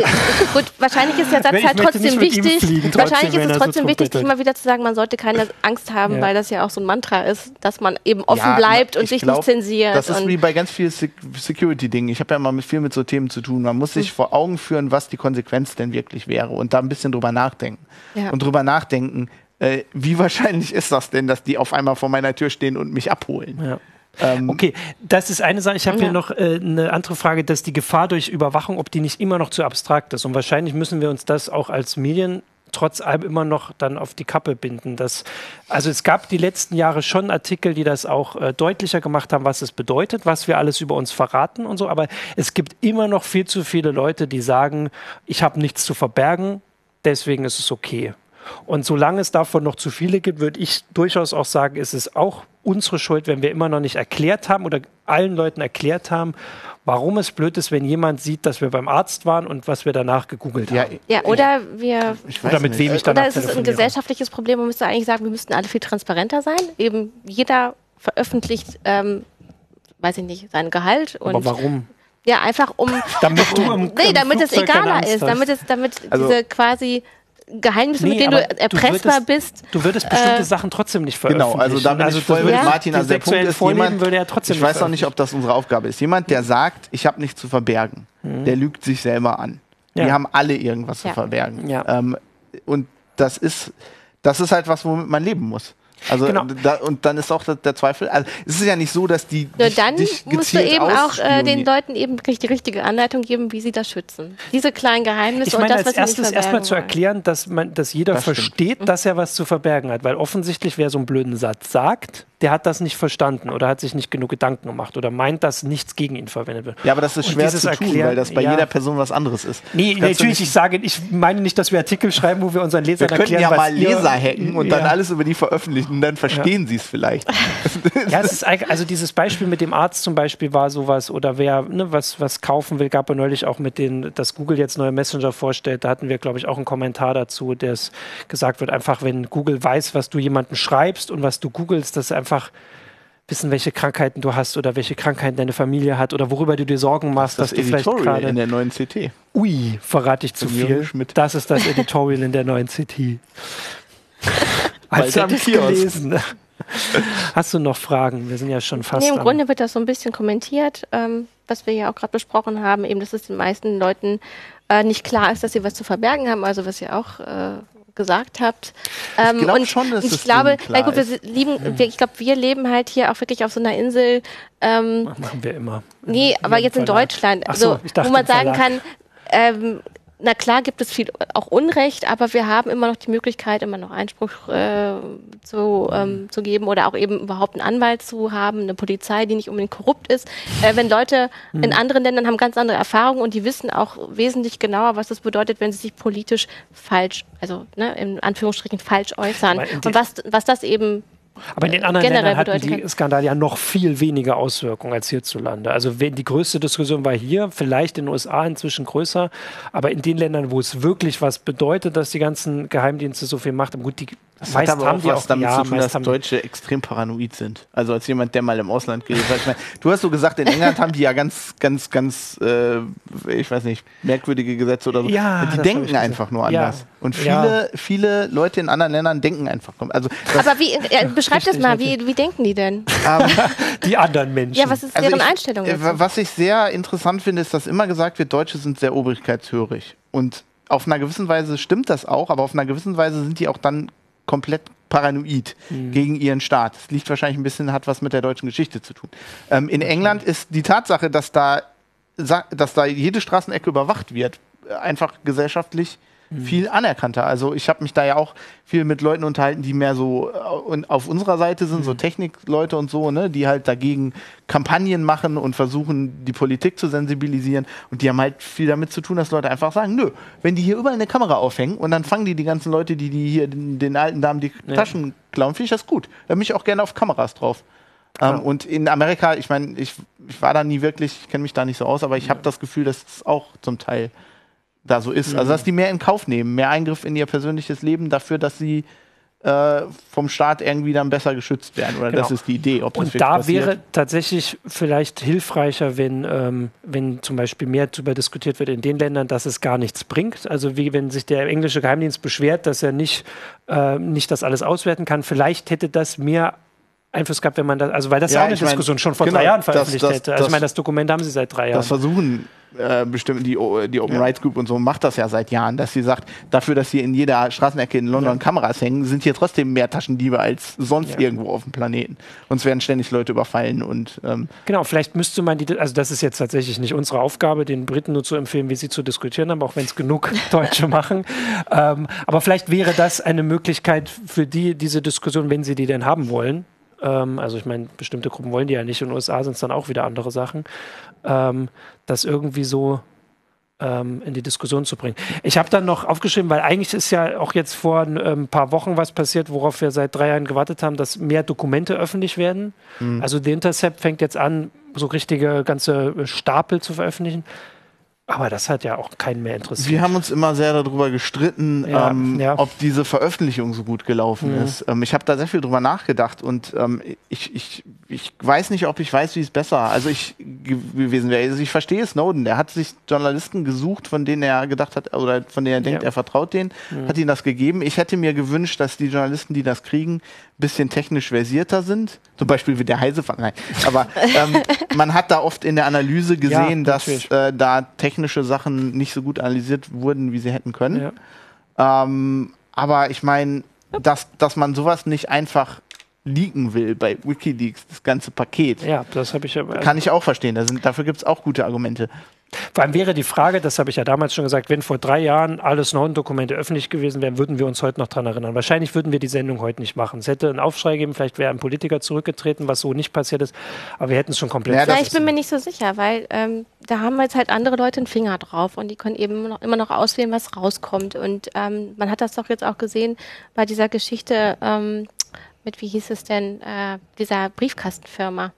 gut, wahrscheinlich ist der Satz halt trotzdem wichtig. Trotzdem, wahrscheinlich ist es trotzdem so wichtig, sich immer wieder zu sagen, man sollte keine Angst haben, ja. weil das ja auch so ein Mantra ist, dass man eben offen bleibt und sich glaub, nicht zensiert. Das ist wie bei ganz vielen Security-Dingen. Ich habe ja mal mit viel mit so Themen zu tun. Man muss sich hm. vor Augen führen, was die Konsequenz denn wirklich wäre und da ein bisschen drüber nachdenken. Und drüber nachdenken, äh, wie wahrscheinlich ist das denn, dass die auf einmal vor meiner Tür stehen und mich abholen? Ja. Ähm, okay, das ist eine Sache. Ich habe ja. hier noch äh, eine andere Frage, dass die Gefahr durch Überwachung, ob die nicht immer noch zu abstrakt ist. Und wahrscheinlich müssen wir uns das auch als Medien trotz allem immer noch dann auf die Kappe binden. Das, also es gab die letzten Jahre schon Artikel, die das auch äh, deutlicher gemacht haben, was es bedeutet, was wir alles über uns verraten und so. Aber es gibt immer noch viel zu viele Leute, die sagen, ich habe nichts zu verbergen, deswegen ist es okay. Und solange es davon noch zu viele gibt, würde ich durchaus auch sagen, ist es auch unsere Schuld, wenn wir immer noch nicht erklärt haben oder allen Leuten erklärt haben, warum es blöd ist, wenn jemand sieht, dass wir beim Arzt waren und was wir danach gegoogelt ja, haben. Ja, oder wir. oder mit wem ich danach Oder ist es ein gesellschaftliches Problem, man müsste eigentlich sagen, wir müssten alle viel transparenter sein. Eben jeder veröffentlicht, ähm, weiß ich nicht, sein Gehalt. Und Aber warum? Ja, einfach um. damit du im, Nee, im damit es egaler ist, damit es, damit also, diese quasi Geheimnisse, nee, mit denen du erpressbar du würdest, bist. Du würdest bestimmte äh, Sachen trotzdem nicht veröffentlichen. Genau, also da bin also ich voll mit ja. Martin. Also der Punkt ist jemand, würde er trotzdem ich weiß noch nicht, ob das unsere Aufgabe ist. Jemand, der sagt, ich habe nichts zu verbergen, mhm. der lügt sich selber an. Ja. Wir haben alle irgendwas ja. zu verbergen. Ja. Ähm, und das ist, das ist halt was, womit man leben muss. Also genau. da, und dann ist auch der, der, Zweifel. Also es ist ja nicht so, dass die. Nur dich, dann dich musst du eben auch äh, den Leuten eben die richtige Anleitung geben, wie sie das schützen. Diese kleinen Geheimnisse ich meine, und das, als was erstes erstmal zu erklären, dass man, dass jeder das versteht, stimmt. dass er was zu verbergen hat, weil offensichtlich wer so einen blöden Satz sagt, der hat das nicht verstanden oder hat sich nicht genug Gedanken gemacht oder meint, dass nichts gegen ihn verwendet wird. Ja, aber das ist schwer zu tun, Erklären, weil das bei ja. jeder Person was anderes ist. Nee, natürlich, ich sage, ich meine nicht, dass wir Artikel schreiben, wo wir unseren Lesern wir erklären, ja mal Leser hacken und ja. dann alles über die veröffentlichen und dann verstehen ja. sie es vielleicht. ja, es ist also dieses Beispiel mit dem Arzt zum Beispiel war sowas oder wer ne, was, was kaufen will, gab es neulich auch mit den, dass Google jetzt neue Messenger vorstellt, da hatten wir, glaube ich, auch einen Kommentar dazu, der gesagt wird, einfach wenn Google weiß, was du jemandem schreibst und was du googelst, dass einfach einfach wissen, welche Krankheiten du hast oder welche Krankheiten deine Familie hat oder worüber du dir Sorgen machst, das dass du vielleicht gerade in der neuen CT. Ui, verrate ich zu viel. Das ist das Editorial in der neuen CT. Als hätte ich gelesen. Hast du noch Fragen? Wir sind ja schon fast. Nee, im Grunde wird das so ein bisschen kommentiert, ähm, was wir ja auch gerade besprochen haben, eben, dass es den meisten Leuten äh, nicht klar ist, dass sie was zu verbergen haben, also was ihr auch äh, gesagt habt. Ähm, ich glaube schon, dass ich glaube, na gut, wir lieben, wir, ich glaube, wir leben halt hier auch wirklich auf so einer Insel. Ähm, machen wir immer. Nee, aber jetzt in Deutschland, so, wo man sagen kann, ähm, na klar gibt es viel auch Unrecht, aber wir haben immer noch die Möglichkeit, immer noch Einspruch äh, zu, ähm, zu geben oder auch eben überhaupt einen Anwalt zu haben, eine Polizei, die nicht unbedingt korrupt ist. Äh, wenn Leute mhm. in anderen Ländern haben ganz andere Erfahrungen und die wissen auch wesentlich genauer, was das bedeutet, wenn sie sich politisch falsch, also ne, in Anführungsstrichen falsch äußern und was, was das eben aber in den anderen Ländern hatten die Skandale ja noch viel weniger Auswirkungen als hierzulande. Also die größte Diskussion war hier, vielleicht in den USA inzwischen größer, aber in den Ländern, wo es wirklich was bedeutet, dass die ganzen Geheimdienste so viel Macht haben, gut, die das meist hat aber haben auch was damit ja, zu tun, dass Deutsche extrem paranoid sind. Also als jemand, der mal im Ausland gelebt hat. Ich mein, du hast so gesagt, in England haben die ja ganz, ganz, ganz, äh, ich weiß nicht, merkwürdige Gesetze oder so. Ja, die denken einfach nur anders. Ja. Und viele, ja. viele Leute in anderen Ländern denken einfach. Also aber wie, äh, beschreib das mal, wie, wie denken die denn? Ähm, die anderen Menschen. Ja, was ist also deren ich, Einstellung? Dazu? Was ich sehr interessant finde, ist, dass immer gesagt wird, Deutsche sind sehr obrigkeitshörig. Und auf einer gewissen Weise stimmt das auch, aber auf einer gewissen Weise sind die auch dann komplett paranoid mhm. gegen ihren Staat. Das liegt wahrscheinlich ein bisschen, hat was mit der deutschen Geschichte zu tun. Ähm, in England ist die Tatsache, dass da, dass da jede Straßenecke überwacht wird, einfach gesellschaftlich Mhm. viel anerkannter. Also ich habe mich da ja auch viel mit Leuten unterhalten, die mehr so äh, auf unserer Seite sind, mhm. so Technikleute und so, ne, die halt dagegen Kampagnen machen und versuchen, die Politik zu sensibilisieren. Und die haben halt viel damit zu tun, dass Leute einfach sagen, nö, wenn die hier überall eine Kamera aufhängen und dann fangen die die ganzen Leute, die, die hier den, den alten Damen die ja. Taschen klauen, finde ich das gut. Da bin ich auch gerne auf Kameras drauf. Ähm, und in Amerika, ich meine, ich, ich war da nie wirklich, ich kenne mich da nicht so aus, aber ich habe das Gefühl, dass es auch zum Teil da so ist. Mhm. Also dass die mehr in Kauf nehmen, mehr Eingriff in ihr persönliches Leben dafür, dass sie äh, vom Staat irgendwie dann besser geschützt werden. Oder genau. das ist die Idee. Ob das Und da passiert. wäre tatsächlich vielleicht hilfreicher, wenn, ähm, wenn zum Beispiel mehr darüber diskutiert wird in den Ländern, dass es gar nichts bringt. Also wie wenn sich der englische Geheimdienst beschwert, dass er nicht, äh, nicht das alles auswerten kann. Vielleicht hätte das mehr Einfluss gehabt, wenn man das, also weil das ja, auch eine Diskussion mein, schon vor genau, drei Jahren veröffentlicht das, das, hätte. Also ich meine, das Dokument haben sie seit drei Jahren. Das versuchen äh, bestimmt die, die Open ja. Rights Group und so macht das ja seit Jahren, dass sie sagt, dafür, dass hier in jeder Straßenecke in London ja. Kameras hängen, sind hier trotzdem mehr Taschendiebe als sonst ja. irgendwo auf dem Planeten. Uns werden ständig Leute überfallen und ähm genau, vielleicht müsste man die, also das ist jetzt tatsächlich nicht unsere Aufgabe, den Briten nur zu empfehlen, wie sie zu diskutieren haben, auch wenn es genug Deutsche machen. Ähm, aber vielleicht wäre das eine Möglichkeit für die, diese Diskussion, wenn sie die denn haben wollen, ähm, also ich meine, bestimmte Gruppen wollen die ja nicht. In den USA sind es dann auch wieder andere Sachen. Ähm, das irgendwie so ähm, in die Diskussion zu bringen. Ich habe dann noch aufgeschrieben, weil eigentlich ist ja auch jetzt vor ein ähm, paar Wochen was passiert, worauf wir seit drei Jahren gewartet haben, dass mehr Dokumente öffentlich werden. Mhm. Also der Intercept fängt jetzt an, so richtige ganze Stapel zu veröffentlichen. Aber das hat ja auch keinen mehr interessiert. Wir haben uns immer sehr darüber gestritten, ja, ähm, ja. ob diese Veröffentlichung so gut gelaufen mhm. ist. Ähm, ich habe da sehr viel drüber nachgedacht und ähm, ich, ich, ich weiß nicht, ob ich weiß, wie es besser also ich gewesen wäre. Also ich verstehe Snowden. Der hat sich Journalisten gesucht, von denen er gedacht hat oder von denen er denkt, ja. er vertraut denen, mhm. hat ihnen das gegeben. Ich hätte mir gewünscht, dass die Journalisten, die das kriegen, bisschen technisch versierter sind. Zum Beispiel wie der Heisefang. Nein. Aber ähm, man hat da oft in der Analyse gesehen, dass äh, da technische Sachen nicht so gut analysiert wurden, wie sie hätten können. Ja. Ähm, aber ich meine, dass, dass man sowas nicht einfach leaken will bei Wikileaks, das ganze Paket. Ja, das habe ich aber. Kann ich auch verstehen. Da sind, dafür gibt es auch gute Argumente. Vor allem wäre die Frage, das habe ich ja damals schon gesagt, wenn vor drei Jahren alle Snowden-Dokumente öffentlich gewesen wären, würden wir uns heute noch daran erinnern. Wahrscheinlich würden wir die Sendung heute nicht machen. Es hätte einen Aufschrei gegeben, vielleicht wäre ein Politiker zurückgetreten, was so nicht passiert ist, aber wir hätten es schon komplett. Ja, ich bin mir nicht so sicher, weil ähm, da haben jetzt halt andere Leute einen Finger drauf und die können eben noch, immer noch auswählen, was rauskommt. Und ähm, man hat das doch jetzt auch gesehen bei dieser Geschichte ähm, mit, wie hieß es denn, äh, dieser Briefkastenfirma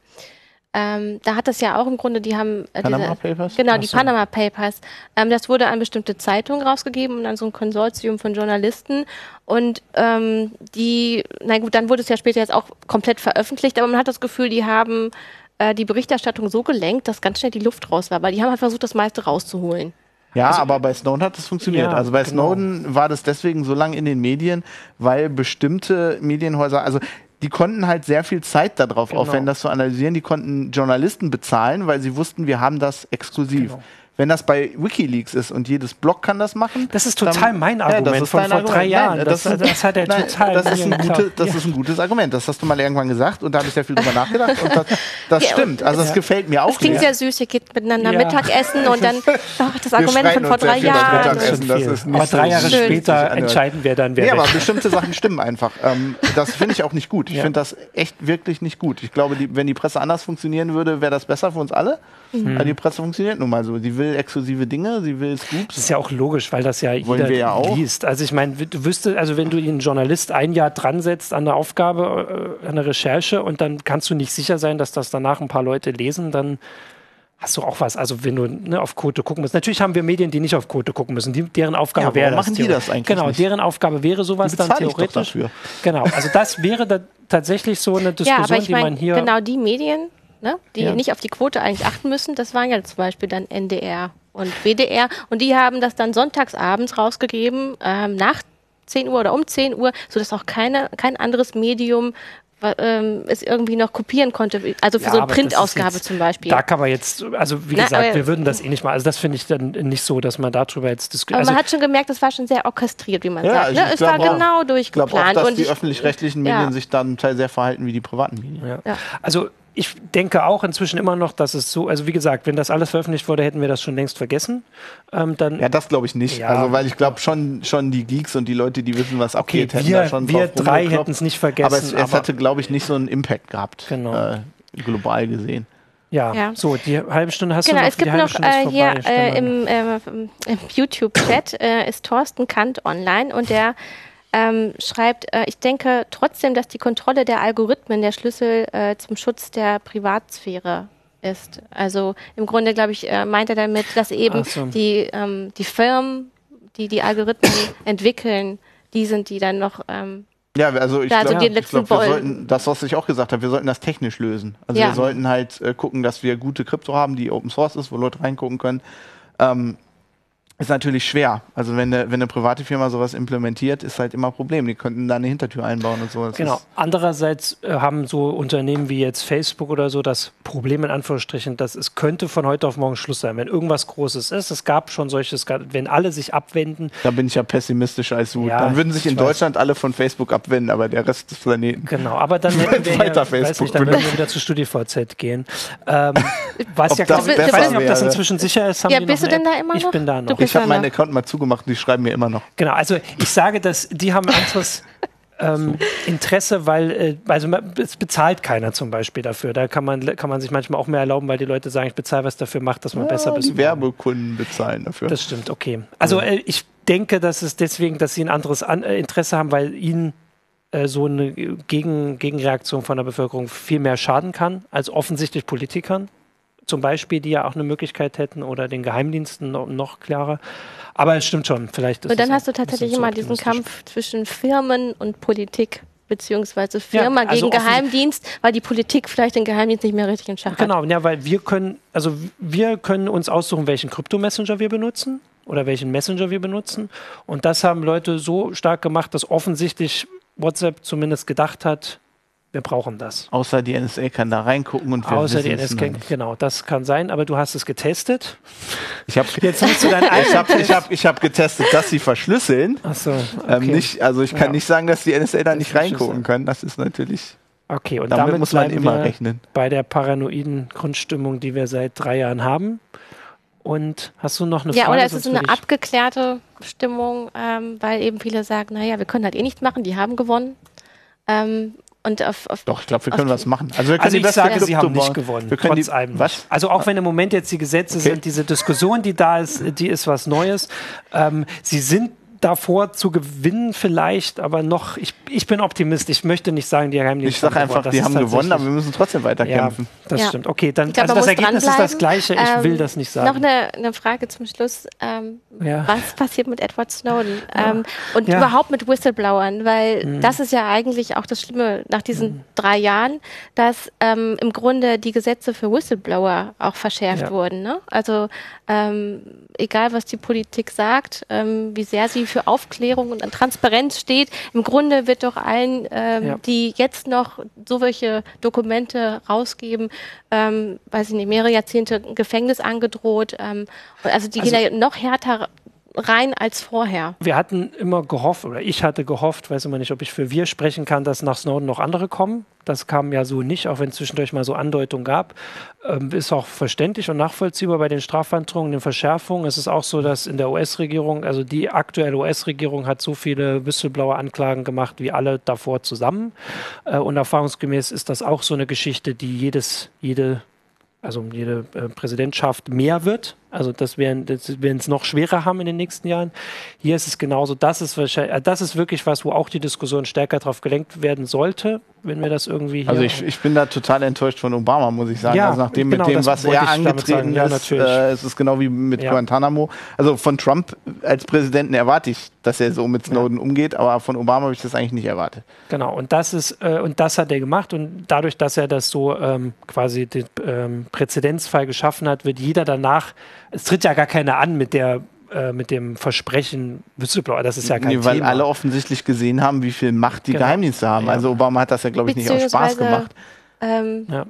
ähm, da hat das ja auch im Grunde, die haben äh, Panama diese, Papers? Genau, die so. Panama Papers. Ähm, das wurde an bestimmte Zeitungen rausgegeben und an so ein Konsortium von Journalisten. Und ähm, die, na gut, dann wurde es ja später jetzt auch komplett veröffentlicht, aber man hat das Gefühl, die haben äh, die Berichterstattung so gelenkt, dass ganz schnell die Luft raus war, weil die haben halt versucht, das meiste rauszuholen. Ja, also, aber bei Snowden hat es funktioniert. Ja, also bei genau. Snowden war das deswegen so lange in den Medien, weil bestimmte Medienhäuser, also die konnten halt sehr viel Zeit darauf genau. aufwenden, das zu analysieren. Die konnten Journalisten bezahlen, weil sie wussten, wir haben das exklusiv. Genau. Wenn das bei WikiLeaks ist und jedes Blog kann das machen. Das ist total dann, mein Argument ja, von vor Argument. drei Jahren. Nein, das, das, das, hat er nein, total. Das, ist ein, gute, das ja. ist ein gutes Argument. Das hast du mal irgendwann gesagt und da habe ich sehr viel drüber nachgedacht. Und das, das ja, stimmt. Also, es gefällt mir auch. Das klingt sehr süß. Ihr geht miteinander Mittagessen und dann oh, das Argument von vor drei Jahren. Das ist aber drei Jahre so später entscheiden wir dann, wer. Ja, aber bestimmte Sachen stimmen einfach. Ähm, das finde ich auch nicht gut. Ich finde das echt wirklich nicht gut. Ich glaube, wenn die Presse anders funktionieren würde, wäre das besser für uns alle. Mhm. Aber die Presse funktioniert nun mal so. Sie will exklusive Dinge, sie will Scoops. Das ist ja auch logisch, weil das ja jeder wir ja auch. liest. Also ich meine, du wüsstest, also wenn du einen Journalist ein Jahr dran setzt an der Aufgabe, äh, an der Recherche und dann kannst du nicht sicher sein, dass das danach ein paar Leute lesen, dann hast du auch was. Also wenn du ne, auf Quote gucken musst. Natürlich haben wir Medien, die nicht auf Quote gucken müssen. Die, deren Aufgabe ja, wäre das. machen die das eigentlich Genau, nicht? deren Aufgabe wäre sowas dann theoretisch. Genau, also das wäre da tatsächlich so eine Diskussion, ja, ich mein, die man hier. Genau, die Medien, ne, die ja. nicht auf die Quote eigentlich achten müssen, das waren ja zum Beispiel dann NDR und WDR und die haben das dann sonntagsabends rausgegeben, ähm, nach 10 Uhr oder um 10 Uhr, sodass auch keine, kein anderes Medium ähm, es irgendwie noch kopieren konnte, also für ja, so eine Printausgabe zum Beispiel. Da kann man jetzt, also wie Na, gesagt, wir würden das eh nicht mal, also das finde ich dann nicht so, dass man darüber jetzt diskutiert. Aber also man hat schon gemerkt, das war schon sehr orchestriert, wie man ja, sagt. Ne? Es war genau durchgeplant. Ich glaube auch, dass die öffentlich-rechtlichen Medien ja. sich dann sehr verhalten wie die privaten Medien. Ja. Also ich denke auch inzwischen immer noch, dass es so, also wie gesagt, wenn das alles veröffentlicht wurde, hätten wir das schon längst vergessen. Ähm, dann, ja, das glaube ich nicht. Ja. Also, weil ich glaube schon, schon die Geeks und die Leute, die wissen, was okay, abgeht, hätten wir, da schon Wir drei hätten es nicht vergessen. Aber es, es hätte, glaube ich, nicht so einen Impact gehabt, genau. äh, global gesehen. Ja, ja, so, die halbe Stunde hast genau, du noch. Es gibt noch äh, hier äh, im, äh, im YouTube-Chat äh, ist Thorsten Kant online und der ähm, schreibt, äh, ich denke trotzdem, dass die Kontrolle der Algorithmen der Schlüssel äh, zum Schutz der Privatsphäre ist. Also im Grunde, glaube ich, äh, meint er damit, dass eben so. die, ähm, die Firmen, die die Algorithmen entwickeln, die sind, die dann noch ähm, ja, also ich glaube, ja, glaub, wir sollten, das, was ich auch gesagt habe, wir sollten das technisch lösen. Also ja. wir sollten halt äh, gucken, dass wir gute Krypto haben, die Open Source ist, wo Leute reingucken können. Ähm, ist natürlich schwer. Also wenn eine, wenn eine private Firma sowas implementiert, ist halt immer ein Problem. Die könnten da eine Hintertür einbauen und so. Das genau. Andererseits äh, haben so Unternehmen wie jetzt Facebook oder so das Problem in Anführungsstrichen, dass es könnte von heute auf morgen Schluss sein. Wenn irgendwas Großes ist, es gab schon solches, wenn alle sich abwenden. Da bin ich ja pessimistischer als du. Ja, dann würden sich in Deutschland alle von Facebook abwenden, aber der Rest des Planeten. Genau, aber dann hätten wir weiter ja, Facebook nicht, dann würden wir wieder zu StudiVZ gehen. Ähm, was ja, glaub, ich weiß nicht, ob das inzwischen sicher ist. ja, bist du denn da immer noch? Ich bin da noch ich habe meinen Account mal zugemacht und die schreiben mir immer noch. Genau, also ich sage, dass die haben anderes ähm, Interesse, weil äh, also es bezahlt keiner zum Beispiel dafür. Da kann man, kann man sich manchmal auch mehr erlauben, weil die Leute sagen, ich bezahle was dafür, macht, dass man ja, besser ist. Die Werbekunden bezahlen dafür. Das stimmt, okay. Also äh, ich denke, dass es deswegen, dass sie ein anderes An äh, Interesse haben, weil ihnen äh, so eine Gegen Gegenreaktion von der Bevölkerung viel mehr schaden kann als offensichtlich Politikern zum Beispiel, die ja auch eine Möglichkeit hätten oder den Geheimdiensten noch, noch klarer. Aber es stimmt schon, vielleicht ist Und dann hast du tatsächlich immer diesen Kampf zwischen Firmen und Politik beziehungsweise Firma ja, also gegen Geheimdienst, weil die Politik vielleicht den Geheimdienst nicht mehr richtig in Schach hat. Genau, ja, weil wir können, also wir können uns aussuchen, welchen Krypto-Messenger wir benutzen oder welchen Messenger wir benutzen. Und das haben Leute so stark gemacht, dass offensichtlich WhatsApp zumindest gedacht hat, wir brauchen das. Außer die NSA kann da reingucken und wir Außer die NSA, genau, das kann sein, aber du hast es getestet. Ich habe jetzt musst du dein ich habe ich hab, ich hab getestet, dass sie verschlüsseln. Ach so, ähm, okay. ähm, nicht, also ich kann ja. nicht sagen, dass die NSA da nicht reingucken können. Das ist natürlich. Okay, und damit, damit muss man immer rechnen. Bei der paranoiden Grundstimmung, die wir seit drei Jahren haben. Und hast du noch eine ja, Frage? Ja, oder ist es eine abgeklärte Stimmung, ähm, weil eben viele sagen, naja, wir können halt eh nichts machen, die haben gewonnen. Ähm, und auf, auf Doch, ich glaube, wir können was machen. Also, wir können also ich sage, sie haben nicht gewonnen. Wir können trotz die, allem. Was? Also auch wenn im Moment jetzt die Gesetze okay. sind, diese Diskussion, die da ist, die ist was Neues. Ähm, sie sind davor zu gewinnen vielleicht, aber noch, ich, ich bin Optimist. Ich möchte nicht sagen, die haben Ich sage einfach, die haben gewonnen, aber wir müssen trotzdem weiterkämpfen. Ja, das ja. stimmt. Okay, dann glaub, also das Ergebnis ist das gleiche. Ich ähm, will das nicht sagen. Noch eine, eine Frage zum Schluss. Ähm, ja. Was passiert mit Edward Snowden? Ähm, und überhaupt mit Whistleblowern? Weil mhm. das ist ja eigentlich auch das Schlimme nach diesen mhm. drei Jahren, dass ähm, im Grunde die Gesetze für Whistleblower auch verschärft wurden. Ne? Also ähm, egal, was die Politik sagt, ähm, wie sehr sie für Aufklärung und Transparenz steht. Im Grunde wird doch allen, ähm, ja. die jetzt noch so welche Dokumente rausgeben, ähm, weiß ich nicht, mehrere Jahrzehnte Gefängnis angedroht. Ähm, also die also, gehen ja noch härter rein als vorher. Wir hatten immer gehofft, oder ich hatte gehofft, weiß immer nicht, ob ich für wir sprechen kann, dass nach Snowden noch andere kommen. Das kam ja so nicht, auch wenn es zwischendurch mal so Andeutungen gab. Ähm, ist auch verständlich und nachvollziehbar bei den Strafandrohungen, den Verschärfungen. Es ist auch so, dass in der US-Regierung, also die aktuelle US-Regierung hat so viele Whistleblower-Anklagen gemacht wie alle davor zusammen. Äh, und erfahrungsgemäß ist das auch so eine Geschichte, die jedes, jede also jede äh, Präsidentschaft mehr wird. Also das werden das werden es noch schwerer haben in den nächsten Jahren. Hier ist es genauso. Das ist wahrscheinlich, äh, das ist wirklich was, wo auch die Diskussion stärker darauf gelenkt werden sollte, wenn wir das irgendwie. also ich, ich bin da total enttäuscht von Obama, muss ich sagen. Ja, also nachdem genau, mit dem, was er angetreten ist, ja, äh, ist es genau wie mit ja. Guantanamo. Also von Trump als Präsidenten erwarte ich, dass er so mit Snowden umgeht, aber von Obama habe ich das eigentlich nicht erwartet. Genau. Und das ist äh, und das hat er gemacht und dadurch, dass er das so ähm, quasi den ähm, Präzedenzfall geschaffen hat, wird jeder danach es tritt ja gar keiner an mit der äh, mit dem Versprechen Whistleblower, das ist ja kein nee, weil Thema. alle offensichtlich gesehen haben, wie viel Macht die genau. Geheimdienste haben. Ja. Also Obama hat das ja, glaube ich, nicht aus Spaß gemacht. Ähm, ja.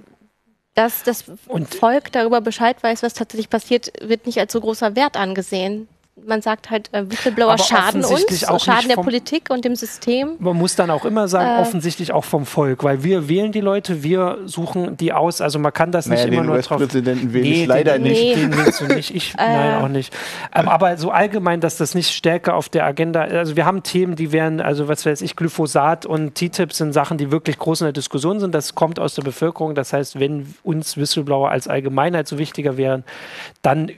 Dass das und Volk darüber Bescheid weiß, was tatsächlich passiert, wird nicht als so großer Wert angesehen man sagt halt, äh, Whistleblower schaden uns, schaden der Politik und dem System. Man muss dann auch immer sagen, äh, offensichtlich auch vom Volk, weil wir wählen die Leute, wir suchen die aus. Also man kann das naja, nicht immer nur drauf. Präsidenten wähle nee, ich leider den, nicht. Nee. Den willst du nicht, ich äh, nein auch nicht. Ähm, aber so allgemein, dass das nicht stärker auf der Agenda. Also wir haben Themen, die wären, also was weiß ich, Glyphosat und TTIP sind Sachen, die wirklich groß in der Diskussion sind. Das kommt aus der Bevölkerung. Das heißt, wenn uns Whistleblower als Allgemeinheit so wichtiger wären, dann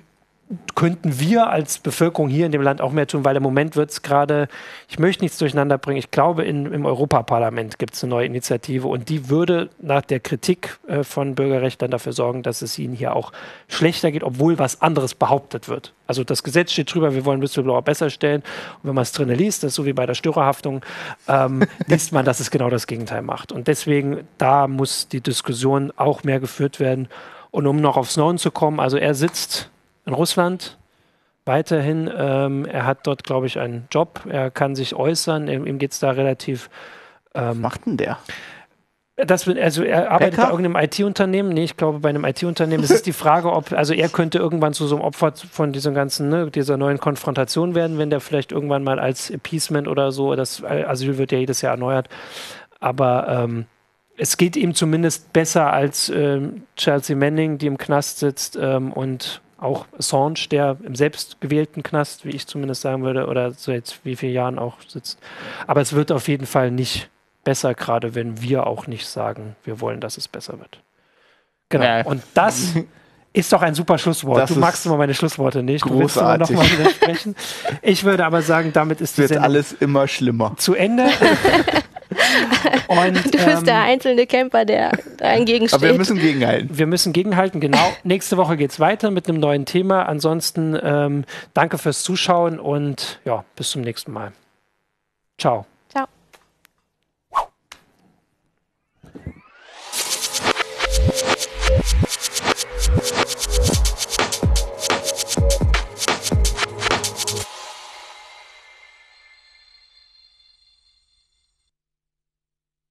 könnten wir als Bevölkerung hier in dem Land auch mehr tun, weil im Moment wird es gerade, ich möchte nichts durcheinander bringen, ich glaube, in, im Europaparlament gibt es eine neue Initiative und die würde nach der Kritik äh, von Bürgerrechtlern dafür sorgen, dass es ihnen hier auch schlechter geht, obwohl was anderes behauptet wird. Also das Gesetz steht drüber, wir wollen Whistleblower besser stellen und wenn man es drin liest, das ist so wie bei der Störerhaftung, ähm, liest man, dass es genau das Gegenteil macht. Und deswegen, da muss die Diskussion auch mehr geführt werden. Und um noch auf Snowden zu kommen, also er sitzt in Russland. weiterhin. Ähm, er hat dort, glaube ich, einen Job. Er kann sich äußern. Ihm, ihm geht es da relativ. Ähm, Was macht denn der? Das, also er arbeitet Hacker? bei irgendeinem IT-Unternehmen. Nee, ich glaube bei einem IT-Unternehmen. Es ist die Frage, ob, also er könnte irgendwann zu so einem Opfer von dieser ganzen, ne, dieser neuen Konfrontation werden, wenn der vielleicht irgendwann mal als Appeasement oder so, das Asyl wird ja jedes Jahr erneuert. Aber ähm, es geht ihm zumindest besser als ähm, Chelsea Manning, die im Knast sitzt ähm, und auch Assange, der im selbstgewählten Knast, wie ich zumindest sagen würde, oder so jetzt wie viele Jahren auch sitzt. Aber es wird auf jeden Fall nicht besser, gerade wenn wir auch nicht sagen, wir wollen, dass es besser wird. Genau. Ja. Und das ist doch ein super Schlusswort. Das du magst immer meine Schlussworte nicht. Großartig. Du willst immer noch mal widersprechen. Ich würde aber sagen, damit ist wird alles immer schlimmer. Zu Ende. Und, du bist ähm, der einzelne Camper, der dagegen steht. Aber wir müssen gegenhalten. Wir müssen gegenhalten, genau. Nächste Woche geht es weiter mit einem neuen Thema. Ansonsten ähm, danke fürs Zuschauen und ja, bis zum nächsten Mal. Ciao.